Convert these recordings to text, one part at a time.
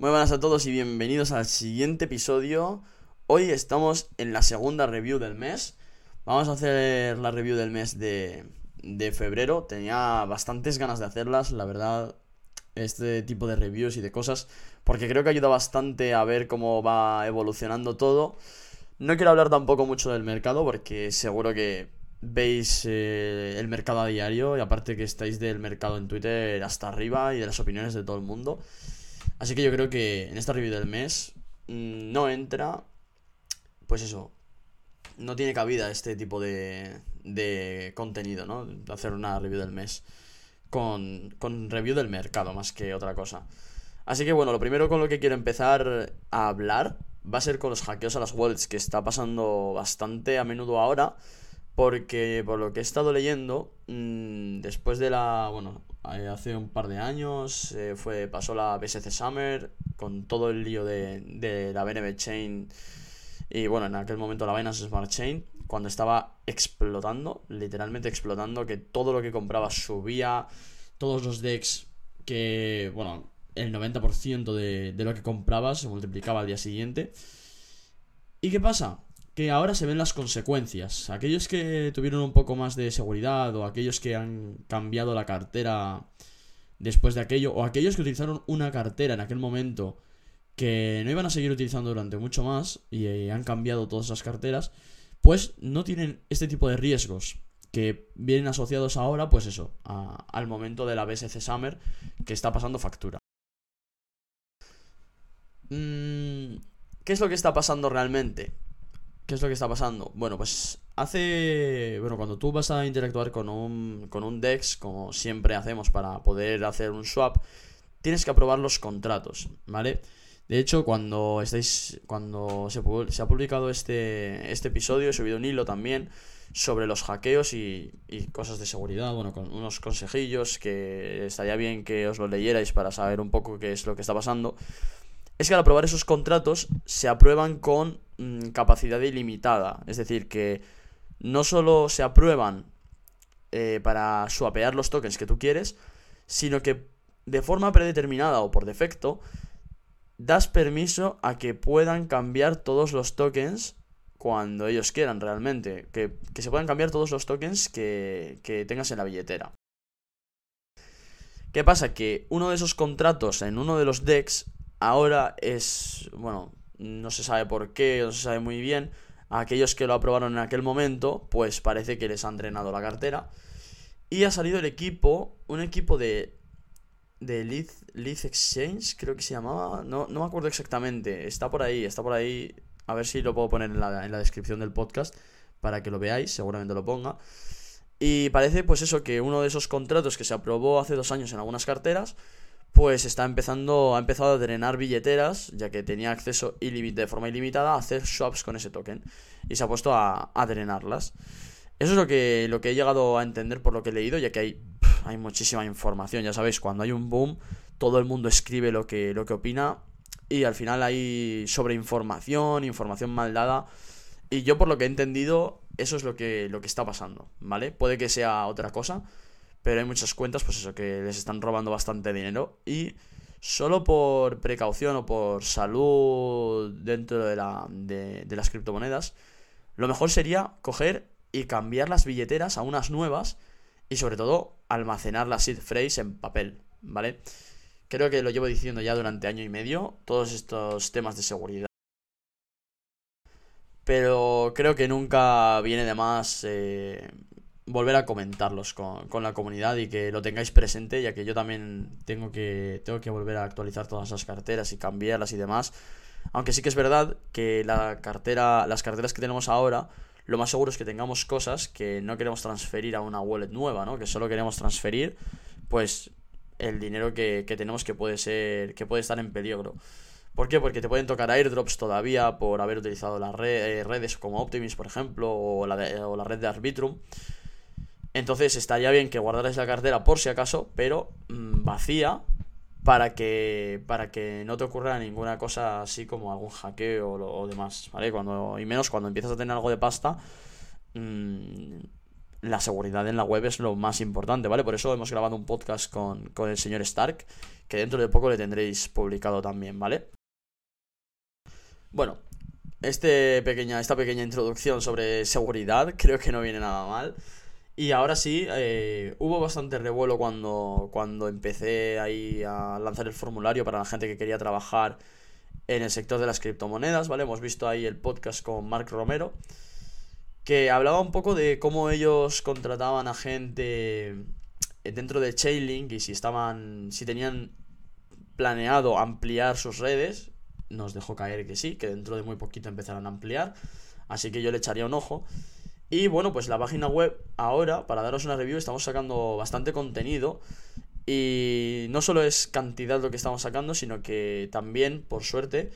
Muy buenas a todos y bienvenidos al siguiente episodio. Hoy estamos en la segunda review del mes. Vamos a hacer la review del mes de, de febrero. Tenía bastantes ganas de hacerlas, la verdad, este tipo de reviews y de cosas, porque creo que ayuda bastante a ver cómo va evolucionando todo. No quiero hablar tampoco mucho del mercado, porque seguro que veis eh, el mercado a diario y aparte que estáis del mercado en Twitter hasta arriba y de las opiniones de todo el mundo. Así que yo creo que en esta review del mes mm, no entra, pues eso, no tiene cabida este tipo de, de contenido, ¿no? Hacer una review del mes con, con review del mercado más que otra cosa. Así que bueno, lo primero con lo que quiero empezar a hablar va a ser con los hackeos a las wallets, que está pasando bastante a menudo ahora, porque por lo que he estado leyendo, mm, después de la, bueno, hace un par de años eh, fue, pasó la BSC Summer con todo el lío de, de la BNB Chain y bueno, en aquel momento la Binance Smart Chain, cuando estaba explotando, literalmente explotando, que todo lo que compraba subía, todos los decks que, bueno, el 90% de, de lo que comprabas se multiplicaba al día siguiente. ¿Y qué pasa? Que ahora se ven las consecuencias. Aquellos que tuvieron un poco más de seguridad o aquellos que han cambiado la cartera después de aquello o aquellos que utilizaron una cartera en aquel momento que no iban a seguir utilizando durante mucho más y eh, han cambiado todas esas carteras, pues no tienen este tipo de riesgos que vienen asociados ahora, pues eso, al momento de la BSC Summer que está pasando factura. Mm, ¿Qué es lo que está pasando realmente? ¿Qué es lo que está pasando? Bueno, pues hace. Bueno, cuando tú vas a interactuar con un, con un DEX, como siempre hacemos para poder hacer un swap, tienes que aprobar los contratos, ¿vale? De hecho, cuando estáis. Cuando se, ha publicado este, este episodio, he subido un hilo también sobre los hackeos y, y, cosas de seguridad, bueno, con unos consejillos que estaría bien que os lo leyerais para saber un poco qué es lo que está pasando. Es que al aprobar esos contratos se aprueban con Mm, capacidad ilimitada. Es decir, que no solo se aprueban eh, para swapear los tokens que tú quieres, sino que de forma predeterminada o por defecto, das permiso a que puedan cambiar todos los tokens cuando ellos quieran realmente. Que, se puedan cambiar todos los tokens que, que tengas en la billetera. ¿Qué pasa? Que uno de esos contratos en uno de los decks ahora es, bueno, no se sabe por qué, no se sabe muy bien. Aquellos que lo aprobaron en aquel momento, pues parece que les han drenado la cartera. Y ha salido el equipo, un equipo de. de Lead, Exchange, creo que se llamaba. No, no me acuerdo exactamente. Está por ahí, está por ahí. A ver si lo puedo poner en la, en la descripción del podcast para que lo veáis, seguramente lo ponga. Y parece, pues eso, que uno de esos contratos que se aprobó hace dos años en algunas carteras pues está empezando, ha empezado a drenar billeteras, ya que tenía acceso de forma ilimitada a hacer swaps con ese token. Y se ha puesto a, drenarlas. Eso es lo que, lo que he llegado a entender por lo que he leído, ya que hay, hay muchísima información. Ya sabéis, cuando hay un boom, todo el mundo escribe lo que, lo que opina. Y al final hay sobreinformación, información mal dada. Y yo por lo que he entendido, eso es lo que, lo que está pasando, ¿vale? Puede que sea otra cosa, pero hay muchas cuentas, pues eso, que les están robando bastante dinero. Y solo por precaución o por salud dentro de, la, de, las criptomonedas, lo mejor sería coger y cambiar las billeteras a unas nuevas y sobre todo almacenar las seed phrase en papel, ¿vale? Creo que lo llevo diciendo ya durante año y medio, todos estos temas de seguridad. Pero creo que nunca viene de más eh, volver a comentarlos con, la comunidad y que lo tengáis presente, ya que yo también tengo que, tengo que volver a actualizar todas esas carteras y cambiarlas y demás. Aunque sí que es verdad que la cartera, las carteras que tenemos ahora, lo más seguro es que tengamos cosas que no queremos transferir a una wallet nueva, ¿no? Que solo queremos transferir, pues, el dinero que, tenemos que puede ser, que puede estar en peligro. ¿Por qué? Porque te pueden tocar airdrops todavía por haber utilizado las eh, redes como Optimus, por ejemplo, o la, o la red de Arbitrum. Entonces estaría bien que guardarais la cartera por si acaso, pero mm, vacía para que para que no te ocurra ninguna cosa así como algún hackeo o, demás, ¿vale? Cuando y menos cuando empiezas a tener algo de pasta, mm, la seguridad en la web es lo más importante, ¿vale? Por eso hemos grabado un podcast con, con el señor Stark, que dentro de poco le tendréis publicado también, ¿vale? Bueno, este pequeña, esta pequeña introducción sobre seguridad creo que no viene nada mal. Y ahora sí, eh, hubo bastante revuelo cuando, cuando empecé ahí a lanzar el formulario para la gente que quería trabajar en el sector de las criptomonedas, ¿vale? Hemos visto ahí el podcast con Mark Romero, que hablaba un poco de cómo ellos contrataban a gente dentro de Chainlink y si estaban, si tenían planeado ampliar sus redes, nos dejó caer que sí, que dentro de muy poquito empezarán a ampliar, así que yo le echaría un ojo. Y bueno, pues la página web ahora, para daros una review, estamos sacando bastante contenido. Y no solo es cantidad lo que estamos sacando, sino que también, por suerte,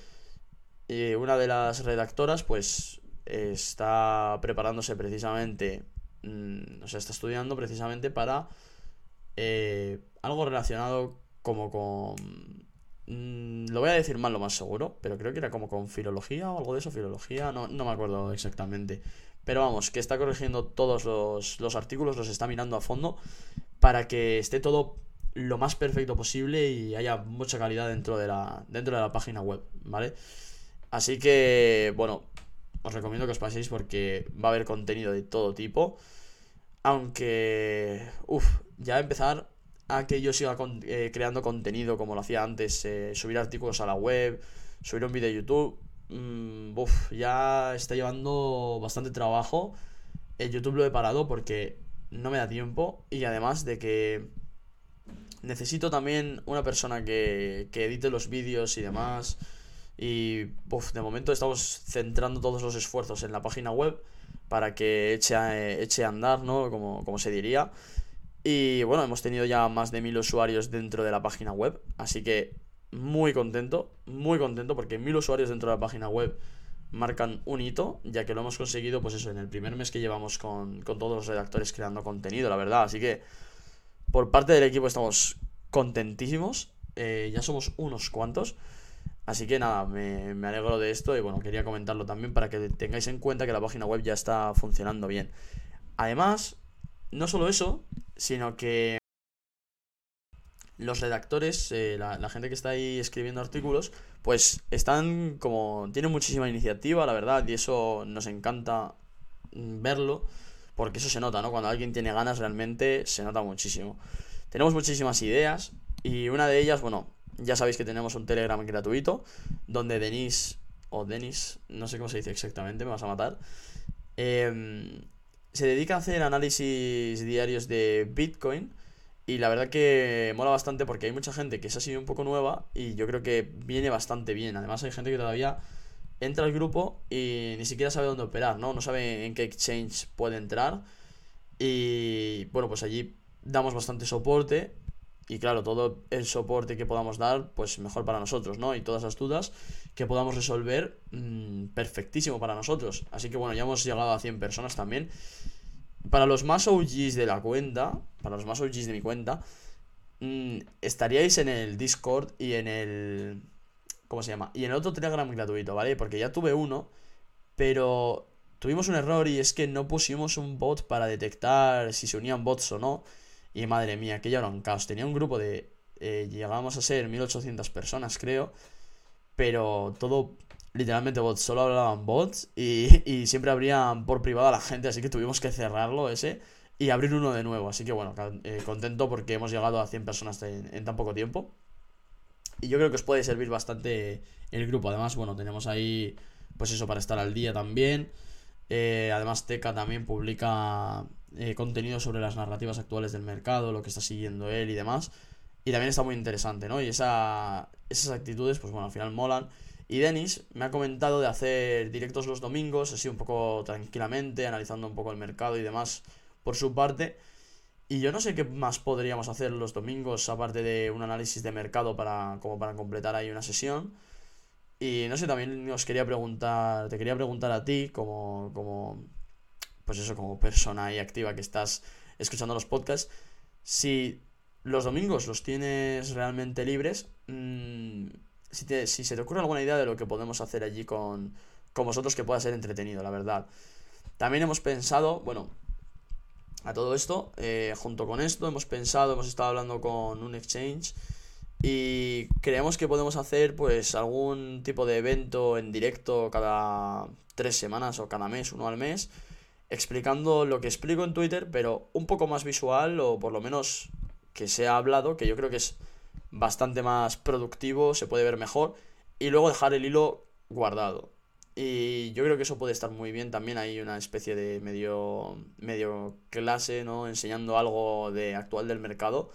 eh, una de las redactoras, pues, está preparándose precisamente, mm, o sea, está estudiando precisamente para eh, algo relacionado como con... Mm, lo voy a decir mal lo más seguro, pero creo que era como con filología o algo de eso, filología, no, no me acuerdo exactamente. Pero vamos, que está corrigiendo todos los, artículos, los está mirando a fondo para que esté todo lo más perfecto posible y haya mucha calidad dentro de la, dentro de la página web, ¿vale? Así que, bueno, os recomiendo que os paséis porque va a haber contenido de todo tipo. Aunque, uff, ya empezar a que yo siga eh, creando contenido como lo hacía antes, eh, subir artículos a la web, subir un vídeo de YouTube, Mm, ya está llevando bastante trabajo. El YouTube lo he parado porque no me da tiempo y además de que necesito también una persona que, que edite los vídeos y demás. Y de momento estamos centrando todos los esfuerzos en la página web para que eche a, eche a andar, ¿no? Como, como se diría. Y bueno, hemos tenido ya más de mil usuarios dentro de la página web. Así que muy contento, muy contento porque mil usuarios dentro de la página web marcan un hito, ya que lo hemos conseguido, pues eso, en el primer mes que llevamos con, todos los redactores creando contenido, la verdad. Así que por parte del equipo estamos contentísimos, eh, ya somos unos cuantos. Así que nada, me, me alegro de esto y bueno, quería comentarlo también para que tengáis en cuenta que la página web ya está funcionando bien. Además, no solo eso, sino que los redactores, eh, la, gente que está ahí escribiendo artículos, pues están como. tienen muchísima iniciativa, la verdad, y eso nos encanta verlo, porque eso se nota, ¿no? Cuando alguien tiene ganas realmente, se nota muchísimo. Tenemos muchísimas ideas, y una de ellas, bueno, ya sabéis que tenemos un Telegram gratuito, donde Denis, o Denis, no sé cómo se dice exactamente, me vas a matar, em, se dedica a hacer análisis diarios de Bitcoin y la verdad que mola bastante porque hay mucha gente que es así un poco nueva y yo creo que viene bastante bien. Además hay gente que todavía entra al grupo y ni siquiera sabe dónde operar, ¿no? No sabe en qué exchange puede entrar. Y bueno, pues allí damos bastante soporte. Y claro, todo el soporte que podamos dar, pues mejor para nosotros, ¿no? Y todas las dudas que podamos resolver, mm, perfectísimo para nosotros. Así que bueno, ya hemos llegado a 100 personas también. Para los más OGs de la cuenta, para los más OGs de mi cuenta, mm, estaríais en el Discord y en el... ¿Cómo se llama? Y en el otro Telegram gratuito, ¿vale? Porque ya tuve uno, pero tuvimos un error y es que no pusimos un bot para detectar si se unían bots o no. Y madre mía, que ya era un caos. Tenía un grupo de... Eh, llegábamos a ser 1800 personas, creo. Pero todo literalmente bots, solo hablaban bots y, siempre abrían por privado a la gente, así que tuvimos que cerrarlo ese y abrir uno de nuevo. Así que bueno, eh, contento porque hemos llegado a 100 personas en, tan poco tiempo. Y yo creo que os puede servir bastante el grupo. Además, bueno, tenemos ahí pues eso para estar al día también. Eh, además, Teca también publica eh, contenido sobre las narrativas actuales del mercado, lo que está siguiendo él y demás. Y también está muy interesante, ¿no? Y esa, esas actitudes, pues bueno, al final molan. Y Denis me ha comentado de hacer directos los domingos, así un poco tranquilamente, analizando un poco el mercado y demás por su parte. Y yo no sé qué más podríamos hacer los domingos, aparte de un análisis de mercado para, como para completar ahí una sesión. Y no sé, también os quería preguntar, te quería preguntar a ti, como, como, pues eso, como persona ahí activa que estás escuchando los podcasts, si los domingos los tienes realmente libres, mmm, si, si se te ocurre alguna idea de lo que podemos hacer allí con, con vosotros que pueda ser entretenido, la verdad. También hemos pensado, bueno, a todo esto, eh, junto con esto hemos pensado, hemos estado hablando con un exchange y creemos que podemos hacer pues algún tipo de evento en directo cada tres semanas o cada mes, uno al mes, explicando lo que explico en Twitter, pero un poco más visual o por lo menos que sea hablado, que yo creo que es bastante más productivo, se puede ver mejor, y luego dejar el hilo guardado. Y yo creo que eso puede estar muy bien. También hay una especie de medio, medio clase, ¿no? Enseñando algo de actual del mercado.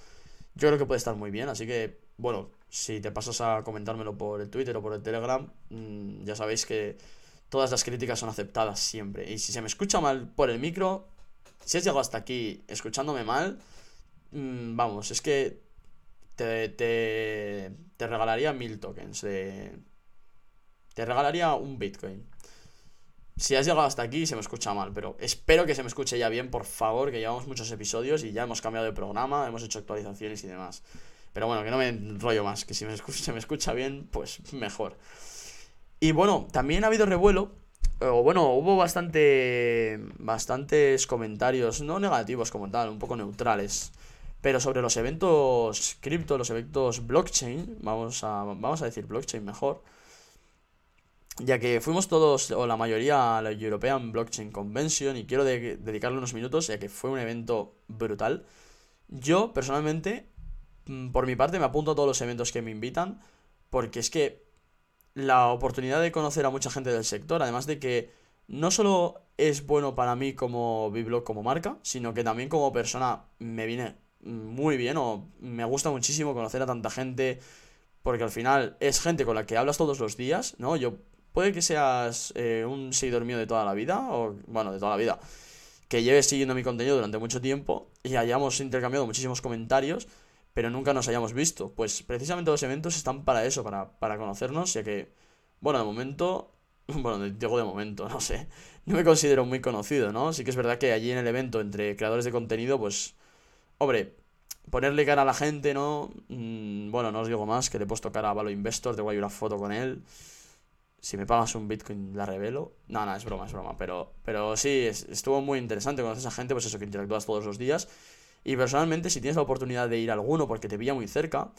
Yo creo que puede estar muy bien. Así que, bueno, si te pasas a comentármelo por el Twitter o por el Telegram, mm, ya sabéis que todas las críticas son aceptadas siempre. Y si se me escucha mal por el micro, si has llegado hasta aquí escuchándome mal, mm, vamos, es que te, te, te regalaría mil tokens de te regalaría un Bitcoin. Si has llegado hasta aquí se me escucha mal, pero espero que se me escuche ya bien, por favor, que llevamos muchos episodios y ya hemos cambiado de programa, hemos hecho actualizaciones y demás. Pero bueno, que no me enrollo más, que si me se me escucha bien, pues mejor. Y bueno, también ha habido revuelo, o bueno, hubo bastante, bastantes comentarios, no negativos como tal, un poco neutrales, pero sobre los eventos cripto, los eventos blockchain, vamos a, vamos a decir blockchain mejor ya que fuimos todos, o la mayoría, a la European Blockchain Convention y quiero dedicarle unos minutos, ya que fue un evento brutal. Yo, personalmente, mm, por mi parte, me apunto a todos los eventos que me invitan, porque es que la oportunidad de conocer a mucha gente del sector, además de que no solo es bueno para mí como Biblog, como marca, sino que también como persona me viene muy bien o me gusta muchísimo conocer a tanta gente, porque al final es gente con la que hablas todos los días, ¿no? Yo Puede que seas eh, un seguidor mío de toda la vida, o bueno, de toda la vida, que lleves siguiendo mi contenido durante mucho tiempo y hayamos intercambiado muchísimos comentarios, pero nunca nos hayamos visto. Pues precisamente los eventos están para eso, para, para conocernos, ya que, bueno, de momento, bueno, digo de momento, no sé, no me considero muy conocido, ¿no? Sí que es verdad que allí en el evento entre creadores de contenido, pues, hombre, ponerle cara a la gente, ¿no? Mm, bueno, no os digo más, que le he puesto cara a Valo Investor, te voy a ir una foto con él si me pagas un Bitcoin la revelo. No, no, es broma, es broma. Pero, pero sí, estuvo muy interesante conocer a esa gente, pues eso, que interactúas todos los días. Y personalmente, si tienes la oportunidad de ir a alguno porque te pilla muy cerca,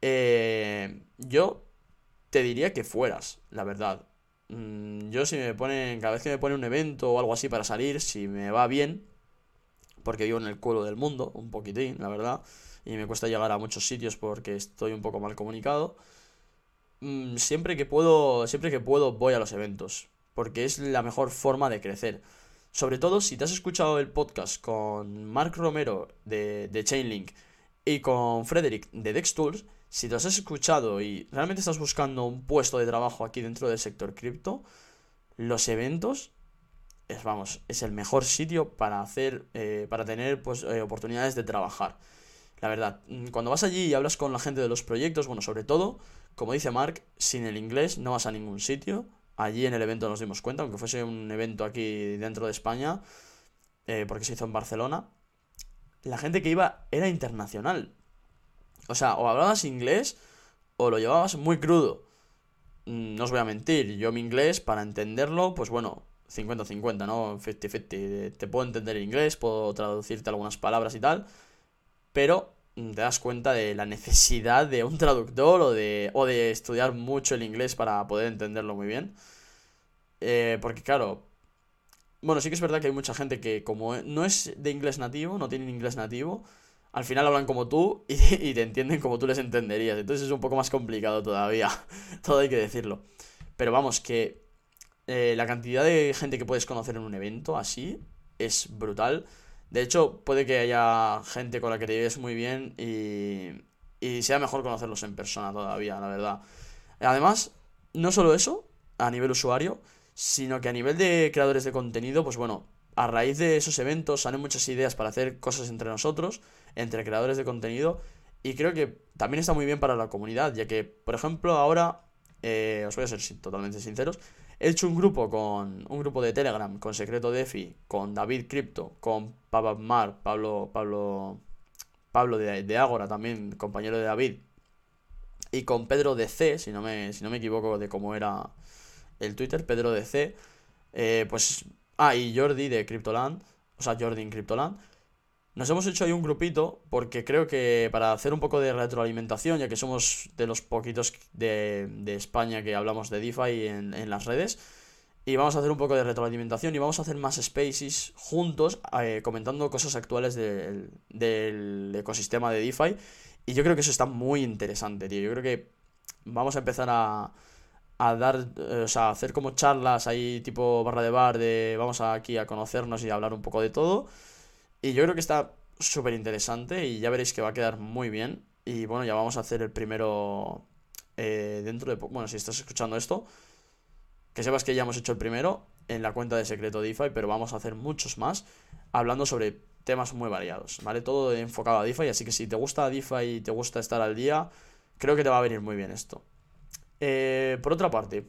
eh, yo te diría que fueras, la verdad. Mm, yo si me ponen, cada vez que me ponen un evento o algo así para salir, si me va bien, porque vivo en el culo del mundo, un poquitín, la verdad, y me cuesta llegar a muchos sitios porque estoy un poco mal comunicado. Mm, siempre que puedo, siempre que puedo voy a los eventos, porque es la mejor forma de crecer. Sobre todo si te has escuchado el podcast con Mark Romero de, de Chainlink y con Frederick de DexTools, si te has escuchado y realmente estás buscando un puesto de trabajo aquí dentro del sector cripto, los eventos es, vamos, es el mejor sitio para hacer, eh, para tener pues, eh, oportunidades de trabajar. La verdad, mm, cuando vas allí y hablas con la gente de los proyectos, bueno, sobre todo, como dice Mark, sin el inglés no vas a ningún sitio. Allí en el evento nos dimos cuenta, aunque fuese un evento aquí dentro de España, eh, porque se hizo en Barcelona, la gente que iba era internacional. O sea, o hablabas inglés o lo llevabas muy crudo. Mm, no os voy a mentir, yo mi inglés, para entenderlo, pues bueno, 50-50, ¿no? 50-50. Te puedo entender el inglés, puedo traducirte algunas palabras y tal, pero te das cuenta de la necesidad de un traductor o de, o de estudiar mucho el inglés para poder entenderlo muy bien. Eh, porque claro, bueno, sí que es verdad que hay mucha gente que como no es de inglés nativo, no tienen inglés nativo, al final hablan como tú y, te entienden como tú les entenderías. Entonces es un poco más complicado todavía, todo hay que decirlo. Pero vamos, que eh, la cantidad de gente que puedes conocer en un evento así es brutal. De hecho, puede que haya gente con la que te lleves muy bien y, y sea mejor conocerlos en persona todavía, la verdad. Además, no solo eso, a nivel usuario, sino que a nivel de creadores de contenido, pues bueno, a raíz de esos eventos salen muchas ideas para hacer cosas entre nosotros, entre creadores de contenido, y creo que también está muy bien para la comunidad, ya que, por ejemplo, ahora, eh, os voy a ser totalmente sinceros, He hecho un grupo con un grupo de Telegram con Secreto Defi, con David Crypto, con Mar, Pablo, Pablo, Pablo de, de Ágora también, compañero de David, y con Pedro DC, si no me, si no me equivoco de cómo era el Twitter, Pedro DC, eh, pues, ah, y Jordi de Cryptoland, o sea, Jordi en Cryptoland, nos hemos hecho ahí un grupito porque creo que para hacer un poco de retroalimentación, ya que somos de los poquitos de, de España que hablamos de DeFi en, en, las redes, y vamos a hacer un poco de retroalimentación y vamos a hacer más spaces juntos eh, comentando cosas actuales del, del ecosistema de DeFi. Y yo creo que eso está muy interesante, tío. Yo creo que vamos a empezar a, a dar, eh, o sea, hacer como charlas ahí tipo barra de bar de vamos aquí a conocernos y a hablar un poco de todo. Y yo creo que está súper interesante y ya veréis que va a quedar muy bien. Y bueno, ya vamos a hacer el primero eh, dentro de... Bueno, si estás escuchando esto, que sepas que ya hemos hecho el primero en la cuenta de Secreto DeFi, pero vamos a hacer muchos más hablando sobre temas muy variados, ¿vale? Todo enfocado a DeFi, así que si te gusta DeFi y te gusta estar al día, creo que te va a venir muy bien esto. Eh, por otra parte,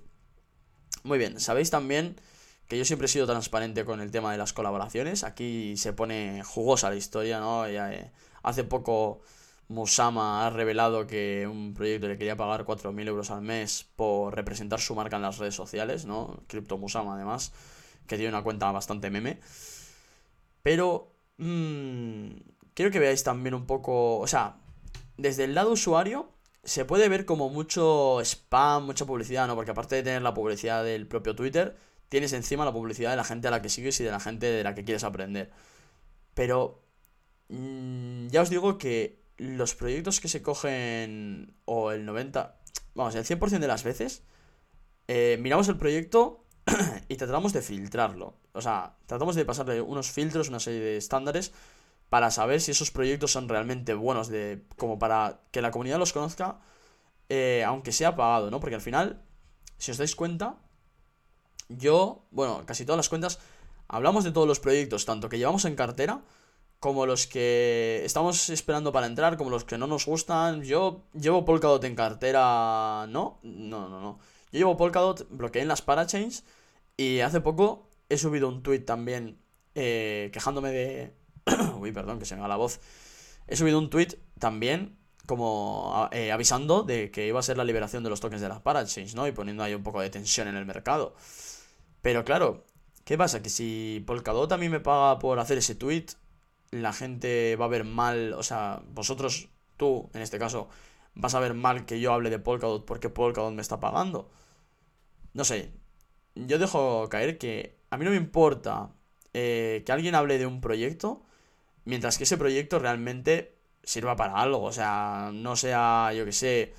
muy bien, sabéis también que yo siempre he sido transparente con el tema de las colaboraciones. Aquí se pone jugosa la historia, ¿no? Eh, hace poco Musama ha revelado que un proyecto le quería pagar 4.000 euros al mes por representar su marca en las redes sociales, ¿no? Crypto Musama, además, que tiene una cuenta bastante meme. Pero, mmm, quiero que veáis también un poco, o sea, desde el lado usuario, se puede ver como mucho spam, mucha publicidad, ¿no? Porque aparte de tener la publicidad del propio Twitter, tienes encima la publicidad de la gente a la que sigues y de la gente de la que quieres aprender. Pero mmm, ya os digo que los proyectos que se cogen, o el 90, vamos, el 100% de las veces, eh, miramos el proyecto y tratamos de filtrarlo. O sea, tratamos de pasarle unos filtros, una serie de estándares para saber si esos proyectos son realmente buenos, de, como para que la comunidad los conozca, eh, aunque sea pagado, ¿no? Porque al final, si os dais cuenta, yo, bueno, casi todas las cuentas, hablamos de todos los proyectos, tanto que llevamos en cartera, como los que estamos esperando para entrar, como los que no nos gustan. Yo llevo Polkadot en cartera, ¿no? No, no, no. Yo llevo Polkadot, bloqueé en las parachains y hace poco he subido un tweet también eh, quejándome de... Uy, perdón, que se me va la voz. He subido un tweet también como eh, avisando de que iba a ser la liberación de los tokens de las parachains, ¿no? Y poniendo ahí un poco de tensión en el mercado. Pero claro, ¿qué pasa? Que si Polkadot a mí me paga por hacer ese tweet, la gente va a ver mal, o sea, vosotros, tú, en este caso, vas a ver mal que yo hable de Polkadot porque Polkadot me está pagando. No sé, yo dejo caer que a mí no me importa eh, que alguien hable de un proyecto mientras que ese proyecto realmente sirva para algo, o sea, no sea, yo que sé,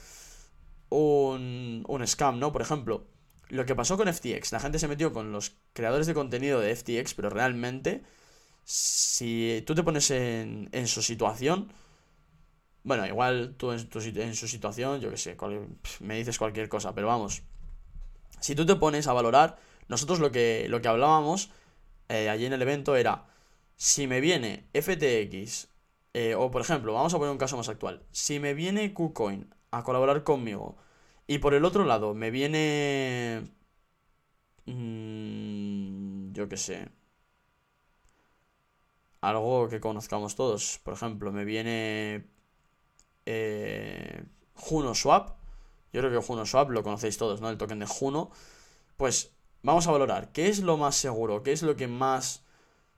un, un scam, ¿no? Por ejemplo, lo que pasó con FTX, la gente se metió con los creadores de contenido de FTX, pero realmente, si tú te pones en, su situación, bueno, igual tú en, tu, su situación, yo que sé, cual, me dices cualquier cosa, pero vamos, si tú te pones a valorar, nosotros lo que, lo que hablábamos eh, allí en el evento era, si me viene FTX, eh, o por ejemplo, vamos a poner un caso más actual, si me viene KuCoin a colaborar conmigo, y por el otro lado me viene... Mmm, yo qué sé. Algo que conozcamos todos. Por ejemplo, me viene... Eh, Juno Swap. Yo creo que Juno Swap lo conocéis todos, ¿no? El token de Juno. Pues vamos a valorar qué es lo más seguro, qué es lo que más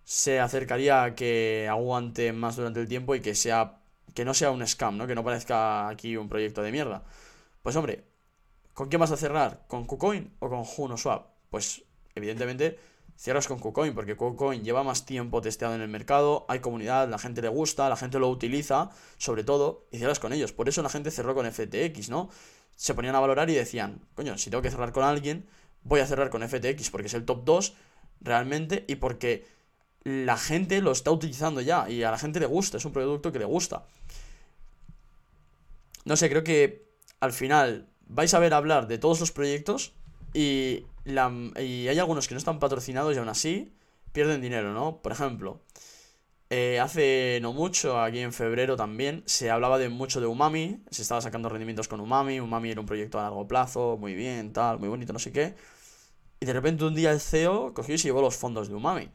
se acercaría a que aguante más durante el tiempo y que sea que no sea un scam, ¿no? Que no parezca aquí un proyecto de mierda. Pues hombre, ¿Con quién vas a cerrar? ¿Con KuCoin o con JunoSwap? Pues evidentemente cierras con KuCoin porque KuCoin lleva más tiempo testeado en el mercado, hay comunidad, la gente le gusta, la gente lo utiliza, sobre todo, y cierras con ellos. Por eso la gente cerró con FTX, ¿no? Se ponían a valorar y decían, coño, si tengo que cerrar con alguien, voy a cerrar con FTX porque es el top 2 realmente y porque la gente lo está utilizando ya y a la gente le gusta, es un producto que le gusta. No sé, creo que al final vais a ver hablar de todos los proyectos y, hay algunos que no están patrocinados y aún así pierden dinero, ¿no? Por ejemplo, eh, hace no mucho, aquí en febrero también, se hablaba de mucho de Umami, se estaba sacando rendimientos con Umami, Umami era un proyecto a largo plazo, muy bien, tal, muy bonito, no sé qué. Y de repente un día el CEO cogió y se llevó los fondos de Umami.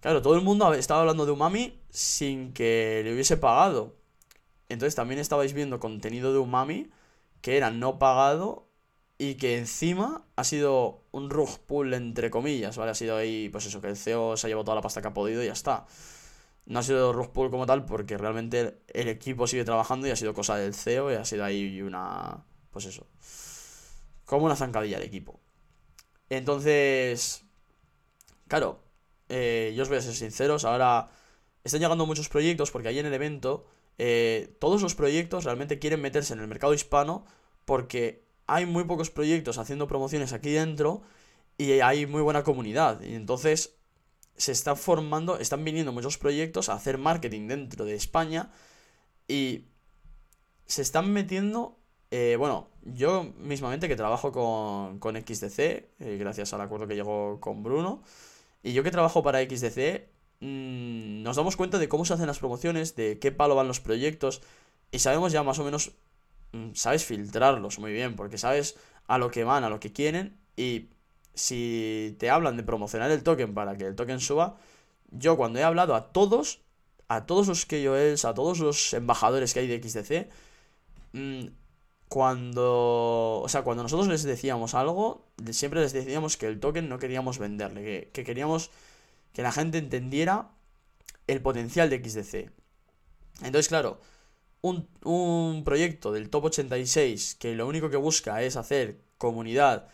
Claro, todo el mundo estaba hablando de Umami sin que le hubiese pagado. Entonces también estabais viendo contenido de Umami que era no pagado y que encima ha sido un rug entre comillas, ¿vale? Ha sido ahí, pues eso, que el CEO se ha llevado toda la pasta que ha podido y ya está. No ha sido rug pull como tal porque realmente el equipo sigue trabajando y ha sido cosa del CEO y ha sido ahí una... Pues eso. Como una zancadilla de equipo. Entonces... Claro, eh, yo os voy a ser sinceros, ahora están llegando muchos proyectos porque ahí en el evento eh, todos los proyectos realmente quieren meterse en el mercado hispano porque hay muy pocos proyectos haciendo promociones aquí dentro y hay muy buena comunidad. Y entonces se están formando, están viniendo muchos proyectos a hacer marketing dentro de España y se están metiendo, eh, bueno, yo mismamente que trabajo con, con XDC, eh, gracias al acuerdo que llegó con Bruno, y yo que trabajo para XDC, mmm, nos damos cuenta de cómo se hacen las promociones, de qué palo van los proyectos, y sabemos ya más o menos, mmm, sabes filtrarlos muy bien, porque sabes a lo que van, a lo que quieren, y si te hablan de promocionar el token para que el token suba, yo cuando he hablado a todos, a todos los KOLs, a todos los embajadores que hay de XDC, mmm, cuando, o sea, cuando nosotros les decíamos algo, siempre les decíamos que el token no queríamos venderle, que, queríamos que la gente entendiera el potencial de XDC. Entonces, claro, un, un, proyecto del top 86 que lo único que busca es hacer comunidad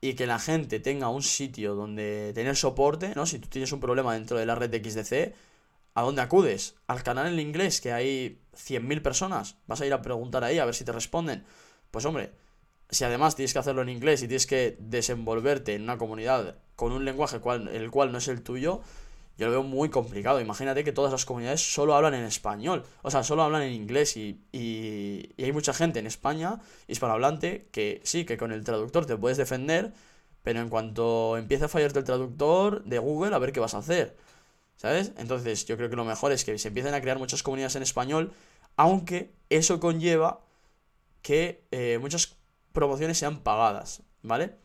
y que la gente tenga un sitio donde tener soporte, ¿no? Si tú tienes un problema dentro de la red de XDC, ¿a dónde acudes? Al canal en inglés, que hay 100.000 personas. Vas a ir a preguntar ahí a ver si te responden. Pues hombre, si además tienes que hacerlo en inglés y tienes que desenvolverte en una comunidad con un lenguaje cual, el cual no es el tuyo, yo lo veo muy complicado. Imagínate que todas las comunidades solo hablan en español, o sea, solo hablan en inglés y, y, y hay mucha gente en España, hispanohablante, que sí, que con el traductor te puedes defender, pero en cuanto empiece a fallarte el traductor de Google, a ver qué vas a hacer. ¿Sabes? Entonces yo creo que lo mejor es que se empiecen a crear muchas comunidades en español, aunque eso conlleva que eh, muchas promociones sean pagadas, ¿vale?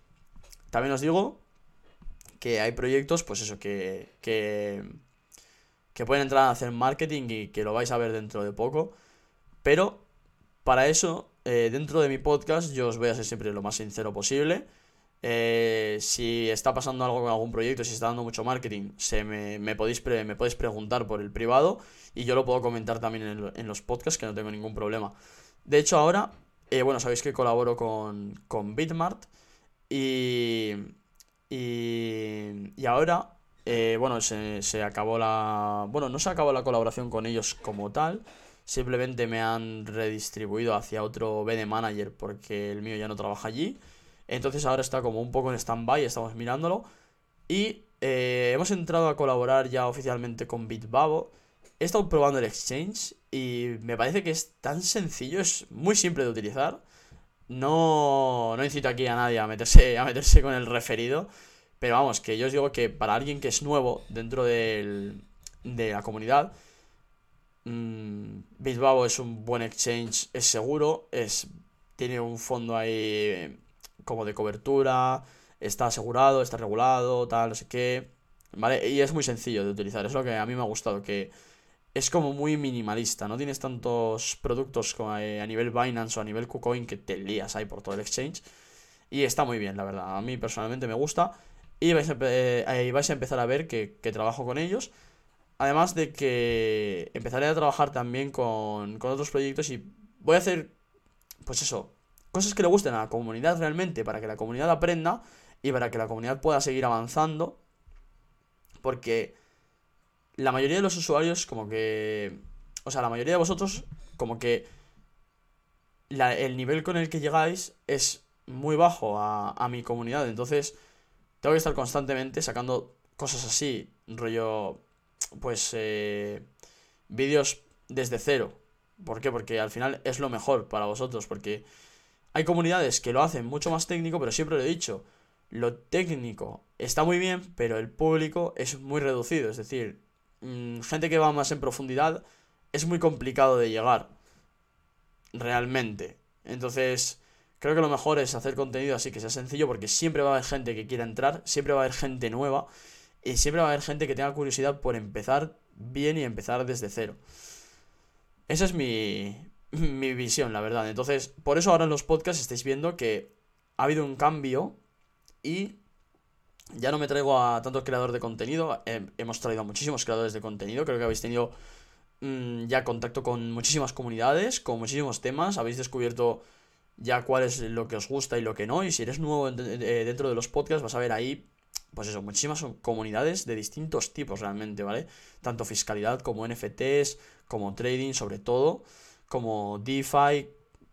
También os digo que hay proyectos, pues eso, que, que, que pueden entrar a hacer marketing y que lo vais a ver dentro de poco, pero para eso, eh, dentro de mi podcast, yo os voy a ser siempre lo más sincero posible. Eh, si está pasando algo con algún proyecto, si está dando mucho marketing, se me, me podéis me podéis preguntar por el privado y yo lo puedo comentar también en, en, los podcasts, que no tengo ningún problema. De hecho, ahora, eh, bueno, sabéis que colaboro con, con Bitmart y, y, y ahora, eh, bueno, se, se acabó la... Bueno, no se acabó la colaboración con ellos como tal, simplemente me han redistribuido hacia otro BD Manager porque el mío ya no trabaja allí. Entonces ahora está como un poco en stand-by, estamos mirándolo. Y eh, hemos entrado a colaborar ya oficialmente con Bitbabo. He estado probando el exchange y me parece que es tan sencillo, es muy simple de utilizar. No, no incito aquí a nadie a meterse, a meterse con el referido. Pero vamos, que yo os digo que para alguien que es nuevo dentro del, de la comunidad, mmm, es un buen exchange, es seguro, es, tiene un fondo ahí como de cobertura, está asegurado, está regulado, tal, no sé qué. ¿Vale? Y es muy sencillo de utilizar, es lo que a mí me ha gustado, que es como muy minimalista, no tienes tantos productos como eh, a nivel Binance o a nivel KuCoin que te lías ahí por todo el exchange. Y está muy bien, la verdad, a mí personalmente me gusta. Y vais a, eh, vais a empezar a ver que, que, trabajo con ellos. Además de que empezaré a trabajar también con, con otros proyectos y voy a hacer, pues eso, cosas que le gusten a la comunidad realmente, para que la comunidad aprenda y para que la comunidad pueda seguir avanzando. Porque la mayoría de los usuarios, como que. O sea, la mayoría de vosotros, como que. El nivel con el que llegáis es muy bajo a, a mi comunidad. Entonces, tengo que estar constantemente sacando cosas así, rollo. Pues. Eh, vídeos desde cero. ¿Por qué? Porque al final es lo mejor para vosotros. Porque hay comunidades que lo hacen mucho más técnico, pero siempre lo he dicho, lo técnico está muy bien, pero el público es muy reducido. Es decir, mmm, gente que va más en profundidad es muy complicado de llegar. Realmente. Entonces, creo que lo mejor es hacer contenido así que sea sencillo porque siempre va a haber gente que quiera entrar, siempre va a haber gente nueva y siempre va a haber gente que tenga curiosidad por empezar bien y empezar desde cero. Esa es mi, mi visión, la verdad. Entonces, por eso ahora en los podcasts estáis viendo que ha habido un cambio y Ya no me traigo a tanto creador de contenido, hemos traído a muchísimos creadores de contenido, creo que habéis tenido mm, ya contacto con muchísimas comunidades, con muchísimos temas, habéis descubierto ya cuál es lo que os gusta y lo que no, y si eres nuevo eh, dentro de los podcasts vas a ver ahí, pues eso, muchísimas comunidades de distintos tipos realmente, ¿vale? Tanto fiscalidad como NFTs, como trading sobre todo, como DeFi,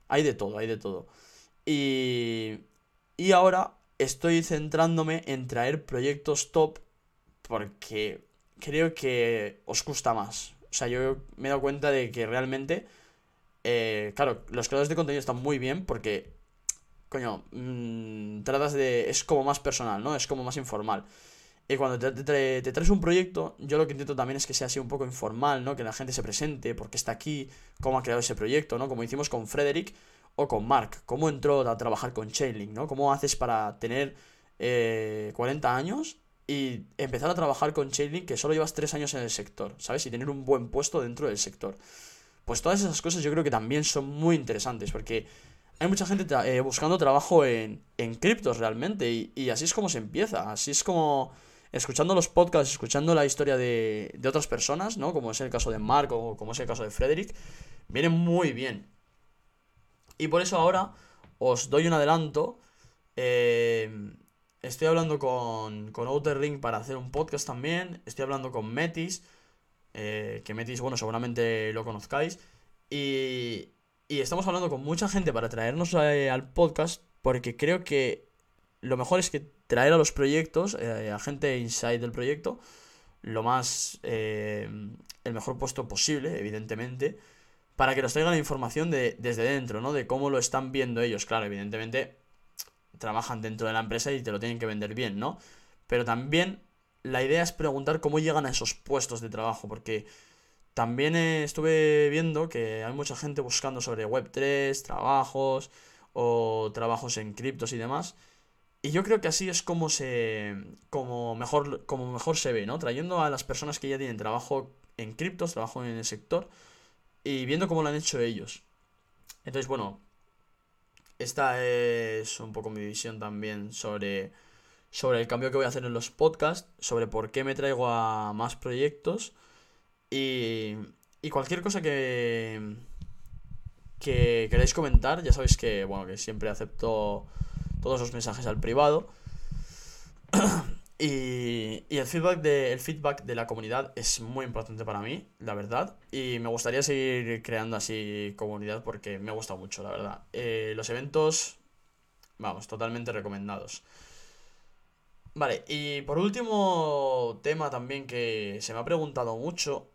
hay de todo, hay de todo. Y, y ahora estoy centrándome en traer proyectos top porque creo que os gusta más. O sea, yo me he dado cuenta de que realmente, eh, claro, los creadores de contenido están muy bien porque, coño, mm, tratas de... es como más personal, ¿no? Es como más informal. Y cuando te, te, traes un proyecto, yo lo que intento también es que sea así un poco informal, ¿no? Que la gente se presente, porque está aquí, cómo ha creado ese proyecto, ¿no? Como hicimos con Frederick, o con Mark, cómo entró a trabajar con Chainlink, ¿no? ¿Cómo haces para tener 40 eh, años y empezar a trabajar con Chainlink que solo llevas 3 años en el sector, ¿sabes? Y tener un buen puesto dentro del sector. Pues todas esas cosas yo creo que también son muy interesantes porque hay mucha gente eh, buscando trabajo en, en criptos realmente y, así es como se empieza, así es como escuchando los podcasts, escuchando la historia de, de otras personas, ¿no? Como es el caso de Mark o como es el caso de Frederick, viene muy bien. Y por eso ahora os doy un adelanto. Eh, estoy hablando con, con Outer Ring para hacer un podcast también. Estoy hablando con Metis. Eh, que Metis, bueno, seguramente lo conozcáis. Y, y estamos hablando con mucha gente para traernos eh, al podcast. Porque creo que lo mejor es que traer a los proyectos, a gente inside del proyecto, lo más. el mejor puesto posible, evidentemente para que nos traigan la información de, desde dentro, ¿no? De cómo lo están viendo ellos. Claro, evidentemente trabajan dentro de la empresa y te lo tienen que vender bien, ¿no? Pero también la idea es preguntar cómo llegan a esos puestos de trabajo, porque también estuve viendo que hay mucha gente buscando sobre Web3, trabajos o trabajos en criptos y demás. Y yo creo que así es como se mejor como mejor se ve, ¿no? Trayendo a las personas que ya tienen trabajo en criptos, trabajo en el sector y viendo cómo lo han hecho ellos. Entonces, bueno, esta es un poco mi visión también sobre, sobre el cambio que voy a hacer en los podcasts, sobre por qué me traigo a más proyectos y, y cualquier cosa que, que queráis comentar, ya sabéis que, bueno, que siempre acepto todos los mensajes al privado. Y, el, feedback de, el feedback de la comunidad es muy importante para mí, la verdad. Y me gustaría seguir creando así comunidad porque me gusta mucho, la verdad. Eh, los eventos, vamos, totalmente recomendados. Vale, y por último tema también que se me ha preguntado mucho.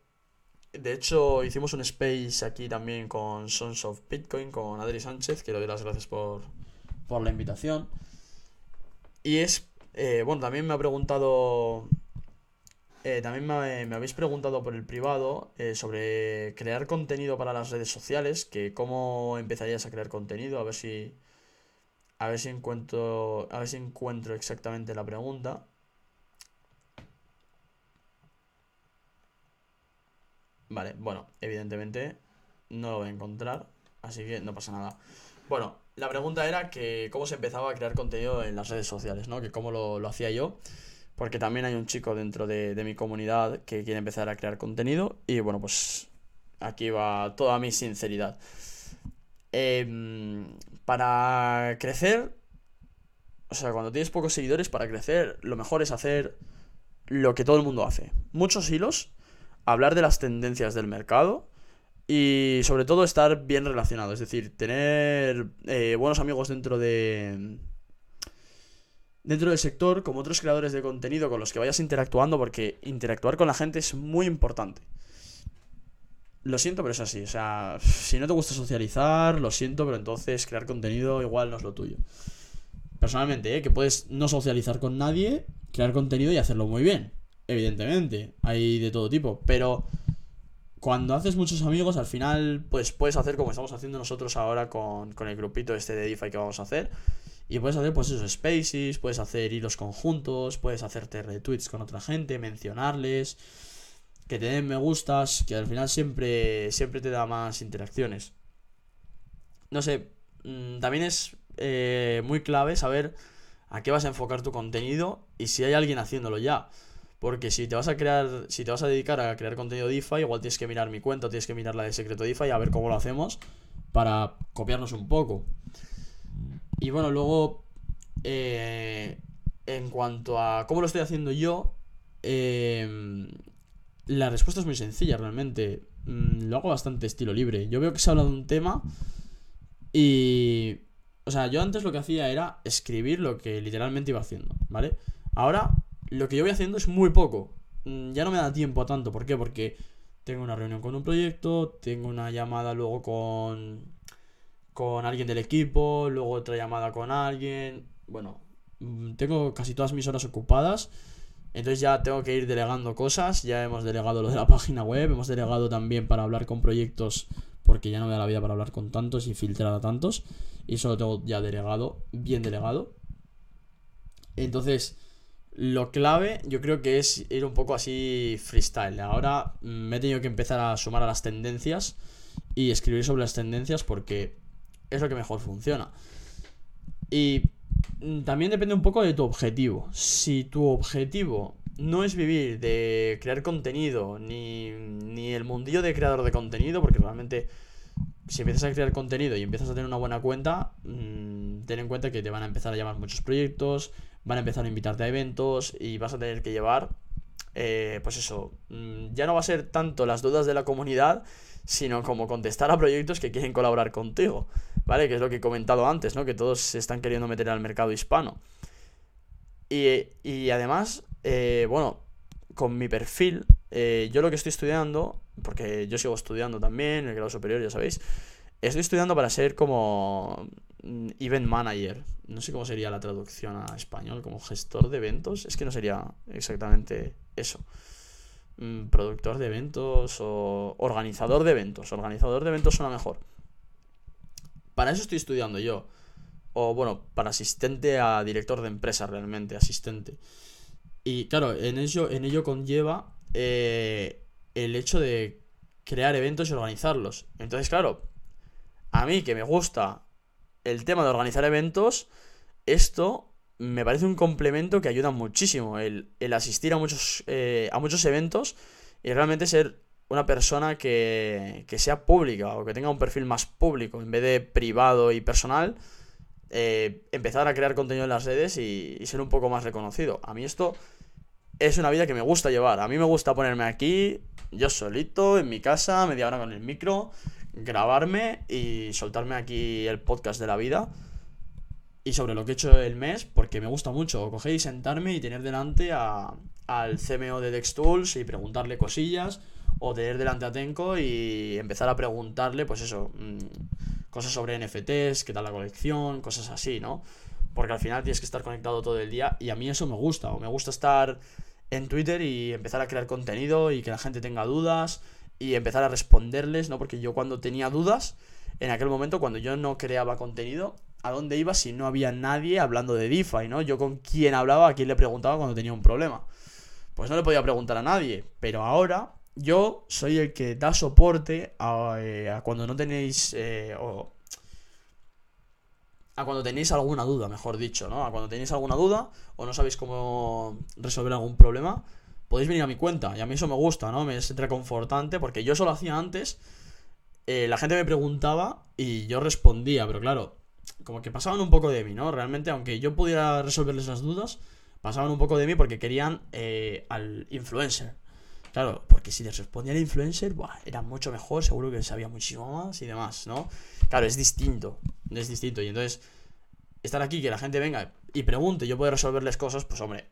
De hecho, hicimos un space aquí también con Sons of Bitcoin, con Adri Sánchez, que le doy las gracias por, por la invitación. Y es eh, bueno, también me ha preguntado. Eh, también me, habéis preguntado por el privado eh, sobre crear contenido para las redes sociales, que cómo empezarías a crear contenido, a ver si. A ver si encuentro. A ver si encuentro exactamente la pregunta. Vale, bueno, evidentemente no lo voy a encontrar, así que no pasa nada. Bueno, la pregunta era que cómo se empezaba a crear contenido en las redes sociales, ¿no? Que cómo lo, hacía yo. Porque también hay un chico dentro de, mi comunidad que quiere empezar a crear contenido. Y bueno, pues aquí va toda mi sinceridad. Em, para crecer, o sea, cuando tienes pocos seguidores, para crecer, lo mejor es hacer lo que todo el mundo hace. Muchos hilos, hablar de las tendencias del mercado y sobre todo estar bien relacionado, es decir, tener eh, buenos amigos dentro de... Dentro del sector, como otros creadores de contenido con los que vayas interactuando, porque interactuar con la gente es muy importante. Lo siento, pero es así. O sea, si no te gusta socializar, lo siento, pero entonces crear contenido igual no es lo tuyo. Personalmente, ¿eh? que puedes no socializar con nadie, crear contenido y hacerlo muy bien. Evidentemente, hay de todo tipo. Pero cuando haces muchos amigos, al final, pues puedes hacer como estamos haciendo nosotros ahora con, el grupito este de DeFi que vamos a hacer. Y puedes hacer pues esos spaces, puedes hacer hilos conjuntos, puedes hacerte retweets con otra gente, mencionarles, que te den me gustas, que al final siempre, siempre te da más interacciones. No sé, mm, también es eh, muy clave saber a qué vas a enfocar tu contenido y si hay alguien haciéndolo ya. Porque si te vas a crear, si te vas a dedicar a crear contenido DeFi, igual tienes que mirar mi cuenta, tienes que mirar la de Secreto DeFi a ver cómo lo hacemos para copiarnos un poco. Y bueno, luego, eh, en cuanto a cómo lo estoy haciendo yo, eh, la respuesta es muy sencilla realmente. Mm, lo hago bastante estilo libre. Yo veo que se habla de un tema y... O sea, yo antes lo que hacía era escribir lo que literalmente iba haciendo, ¿vale? Ahora lo que yo voy haciendo es muy poco. Mm, ya no me da tiempo a tanto. ¿Por qué? Porque tengo una reunión con un proyecto, tengo una llamada luego con, con alguien del equipo, luego otra llamada con alguien. Bueno, mm, tengo casi todas mis horas ocupadas. Entonces ya tengo que ir delegando cosas. Ya hemos delegado lo de la página web, hemos delegado también para hablar con proyectos, porque ya no me da la vida para hablar con tantos y filtrar a tantos. Y eso lo tengo ya delegado, bien delegado. Entonces, lo clave yo creo que es ir un poco así freestyle. Ahora me he tenido que empezar a sumar a las tendencias y escribir sobre las tendencias porque es lo que mejor funciona. Y también depende un poco de tu objetivo. Si tu objetivo no es vivir de crear contenido, ni, ni el mundillo de creador de contenido, porque realmente si empiezas a crear contenido y empiezas a tener una buena cuenta, mm, ten en cuenta que te van a empezar a llamar muchos proyectos, van a empezar a invitarte a eventos y vas a tener que llevar, eh, pues eso, mm, ya no va a ser tanto las dudas de la comunidad, sino como contestar a proyectos que quieren colaborar contigo, ¿vale? Que es lo que he comentado antes, ¿no? Que todos se están queriendo meter al mercado hispano. Y, además, eh, bueno, con mi perfil, eh, yo lo que estoy estudiando, porque yo sigo estudiando también, el grado superior, ya sabéis, estoy estudiando para ser como mm, event manager. No sé cómo sería la traducción a español, como gestor de eventos. Es que no sería exactamente eso. Mm, productor de eventos o organizador de eventos. Organizador de eventos suena mejor. Para eso estoy estudiando yo. O bueno, para asistente a director de empresa realmente, asistente. Y claro, en ello, en ello conlleva eh, el hecho de crear eventos y organizarlos. Entonces, claro, a mí que me gusta el tema de organizar eventos, esto me parece un complemento que ayuda muchísimo. El, asistir a muchos, eh, a muchos eventos y realmente ser una persona que, que, sea pública o que tenga un perfil más público en vez de privado y personal. Eh, empezar a crear contenido en las redes y, y ser un poco más reconocido. A mí esto es una vida que me gusta llevar. A mí me gusta ponerme aquí, yo solito, en mi casa, media hora con el micro, grabarme y soltarme aquí el podcast de la vida. Y sobre lo que he hecho el mes, porque me gusta mucho coger y sentarme y tener delante a, al CMO de Dextools y preguntarle cosillas. O tener delante a Tenko y empezar a preguntarle, pues eso, mm, cosas sobre NFTs, qué tal la colección, cosas así, ¿no? Porque al final tienes que estar conectado todo el día y a mí eso me gusta. O me gusta estar en Twitter y empezar a crear contenido y que la gente tenga dudas y empezar a responderles, ¿no? Porque yo cuando tenía dudas, en aquel momento cuando yo no creaba contenido, ¿a dónde iba si no había nadie hablando de DeFi, ¿no? Yo con quién hablaba, a quién le preguntaba cuando tenía un problema. Pues no le podía preguntar a nadie, pero ahora yo soy el que da soporte a, eh, cuando no tenéis eh, o, a cuando tenéis alguna duda, mejor dicho, ¿no? A cuando tenéis alguna duda o no sabéis cómo resolver algún problema, podéis venir a mi cuenta. Y a mí eso me gusta, ¿no? Me es reconfortante porque yo eso lo hacía antes. Eh, la gente me preguntaba y yo respondía, pero claro, como que pasaban un poco de mí, ¿no? Realmente, aunque yo pudiera resolverles las dudas, pasaban un poco de mí porque querían eh, al influencer. Claro, porque si les respondía el influencer, buah, era mucho mejor, seguro que sabía muchísimo más y demás, ¿no? Claro, es distinto, es distinto. Y entonces, estar aquí, que la gente venga y pregunte, yo puedo resolverles cosas, pues hombre,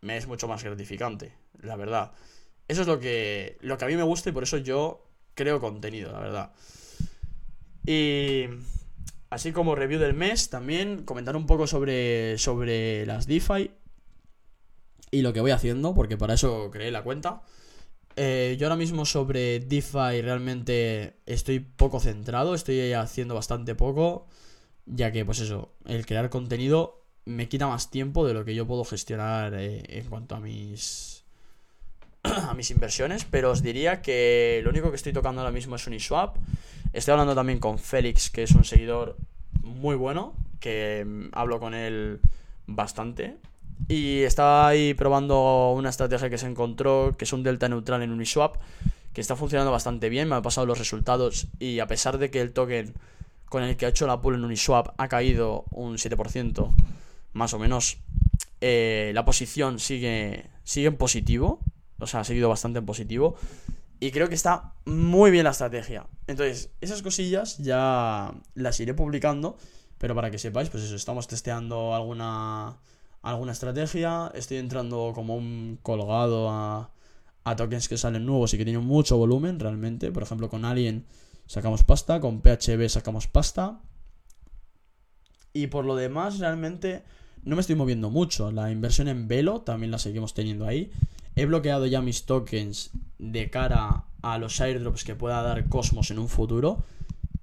me es mucho más gratificante, la verdad. Eso es lo que, lo que a mí me gusta y por eso yo creo contenido, la verdad. Y así como review del mes, también comentar un poco sobre, sobre las DeFi y lo que voy haciendo, porque para eso creé la cuenta. Eh, yo ahora mismo sobre DeFi realmente estoy poco centrado, estoy haciendo bastante poco, ya que pues eso, el crear contenido me quita más tiempo de lo que yo puedo gestionar eh, en cuanto a mis a mis inversiones, pero os diría que lo único que estoy tocando ahora mismo es Uniswap. Estoy hablando también con Félix, que es un seguidor muy bueno, que mm, hablo con él bastante. Y estaba ahí probando una estrategia que se encontró, que es un delta neutral en Uniswap, que está funcionando bastante bien, me ha pasado los resultados y a pesar de que el token con el que ha hecho la pool en Uniswap ha caído un 7%, más o menos, eh, la posición sigue, sigue en positivo, o sea, ha seguido bastante en positivo. Y creo que está muy bien la estrategia. Entonces, esas cosillas ya las iré publicando. Pero para que sepáis, pues eso, estamos testeando alguna, alguna estrategia. Estoy entrando como un colgado a, a tokens que salen nuevos y que tienen mucho volumen realmente. Por ejemplo, con Alien sacamos pasta, con PHB sacamos pasta. Y por lo demás, realmente no me estoy moviendo mucho. La inversión en Velo también la seguimos teniendo ahí. He bloqueado ya mis tokens de cara a los airdrops que pueda dar Cosmos en un futuro.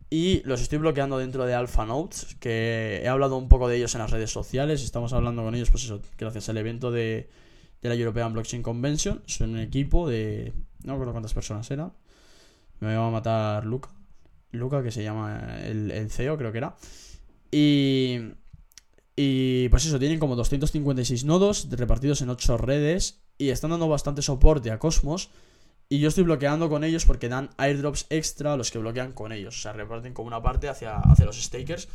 Y los estoy bloqueando dentro de Alpha Notes, que he hablado un poco de ellos en las redes sociales. Estamos hablando con ellos, pues eso, gracias al evento de, de la European Blockchain Convention. Son un equipo de. No recuerdo cuántas personas eran. Me va a matar Luca. Luca, que se llama el, el CEO, creo que era. Y. Y pues eso, tienen como 256 nodos repartidos en 8 redes y están dando bastante soporte a Cosmos. Y yo estoy bloqueando con ellos porque dan airdrops extra a los que bloquean con ellos. O sea, reparten como una parte hacia, hacia los stakers.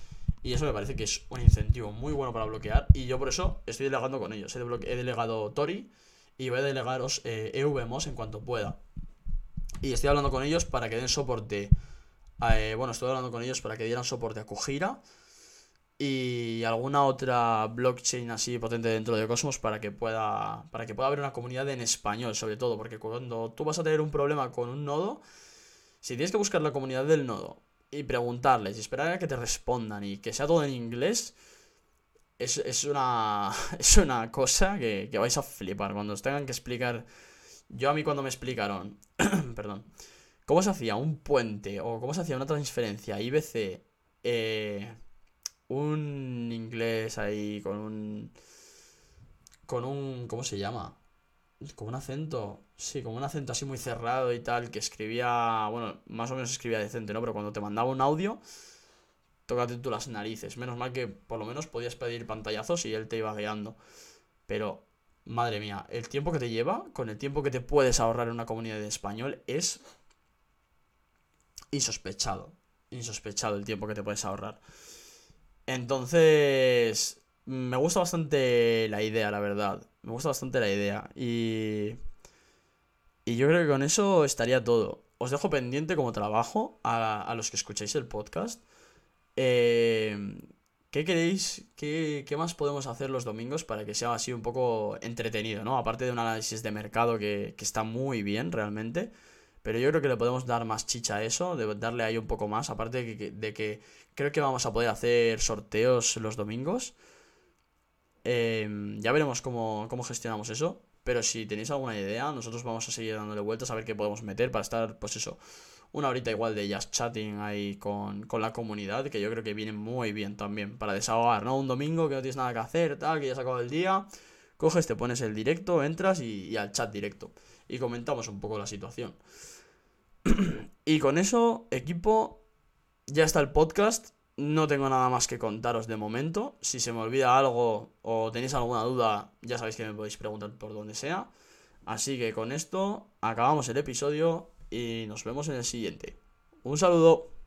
Y eso me parece que es un incentivo muy bueno para bloquear. Y yo por eso estoy delegando con ellos. He, delegado Tori y voy a delegaros eh, EVMOS en cuanto pueda. Y estoy hablando con ellos para que den soporte. eh, bueno, estoy hablando con ellos para que dieran soporte a Kujira y alguna otra blockchain así potente dentro de Cosmos para que pueda para que pueda haber una comunidad en español sobre todo porque cuando tú vas a tener un problema con un nodo si tienes que buscar la comunidad del nodo y preguntarles y esperar a que te respondan y que sea todo en inglés es, es una es una cosa que, que vais a flipar. Cuando os tengan que explicar yo a mí cuando me explicaron perdón cómo se hacía un puente o cómo se hacía una transferencia IBC eh, un inglés ahí con un. con un. ¿cómo se llama? Con un acento. Sí, con un acento así muy cerrado y tal, que escribía. Bueno, más o menos escribía decente, ¿no? Pero cuando te mandaba un audio, tócate tú las narices. Menos mal que por lo menos podías pedir pantallazos y él te iba guiando. Pero, madre mía, el tiempo que te lleva, con el tiempo que te puedes ahorrar en una comunidad de español, es insospechado. Insospechado el tiempo que te puedes ahorrar. Entonces, me gusta bastante la idea, la verdad. Me gusta bastante la idea. Y... Y yo creo que con eso estaría todo. Os dejo pendiente como trabajo a, a los que escucháis el podcast. Eh, ¿Qué queréis? Qué, ¿Qué, más podemos hacer los domingos para que sea así un poco entretenido, ¿no? Aparte de un análisis de mercado que, que está muy bien realmente. Pero yo creo que le podemos dar más chicha a eso, de darle ahí un poco más. Aparte de que, creo que vamos a poder hacer sorteos los domingos. Eh, ya veremos cómo, cómo gestionamos eso. Pero si tenéis alguna idea, nosotros vamos a seguir dándole vueltas a ver qué podemos meter para estar, pues eso, una horita igual de just chatting ahí con, con, la comunidad, que yo creo que viene muy bien también para desahogar, ¿no? Un domingo que no tienes nada que hacer, tal, que ya se acabado el día, coges, te pones el directo, entras y al chat directo. Y comentamos un poco la situación. y con eso, equipo, ya está el podcast. No tengo nada más que contaros de momento. Si se me olvida algo o tenéis alguna duda, ya sabéis que me podéis preguntar por donde sea. Así que con esto acabamos el episodio y nos vemos en el siguiente. Un saludo.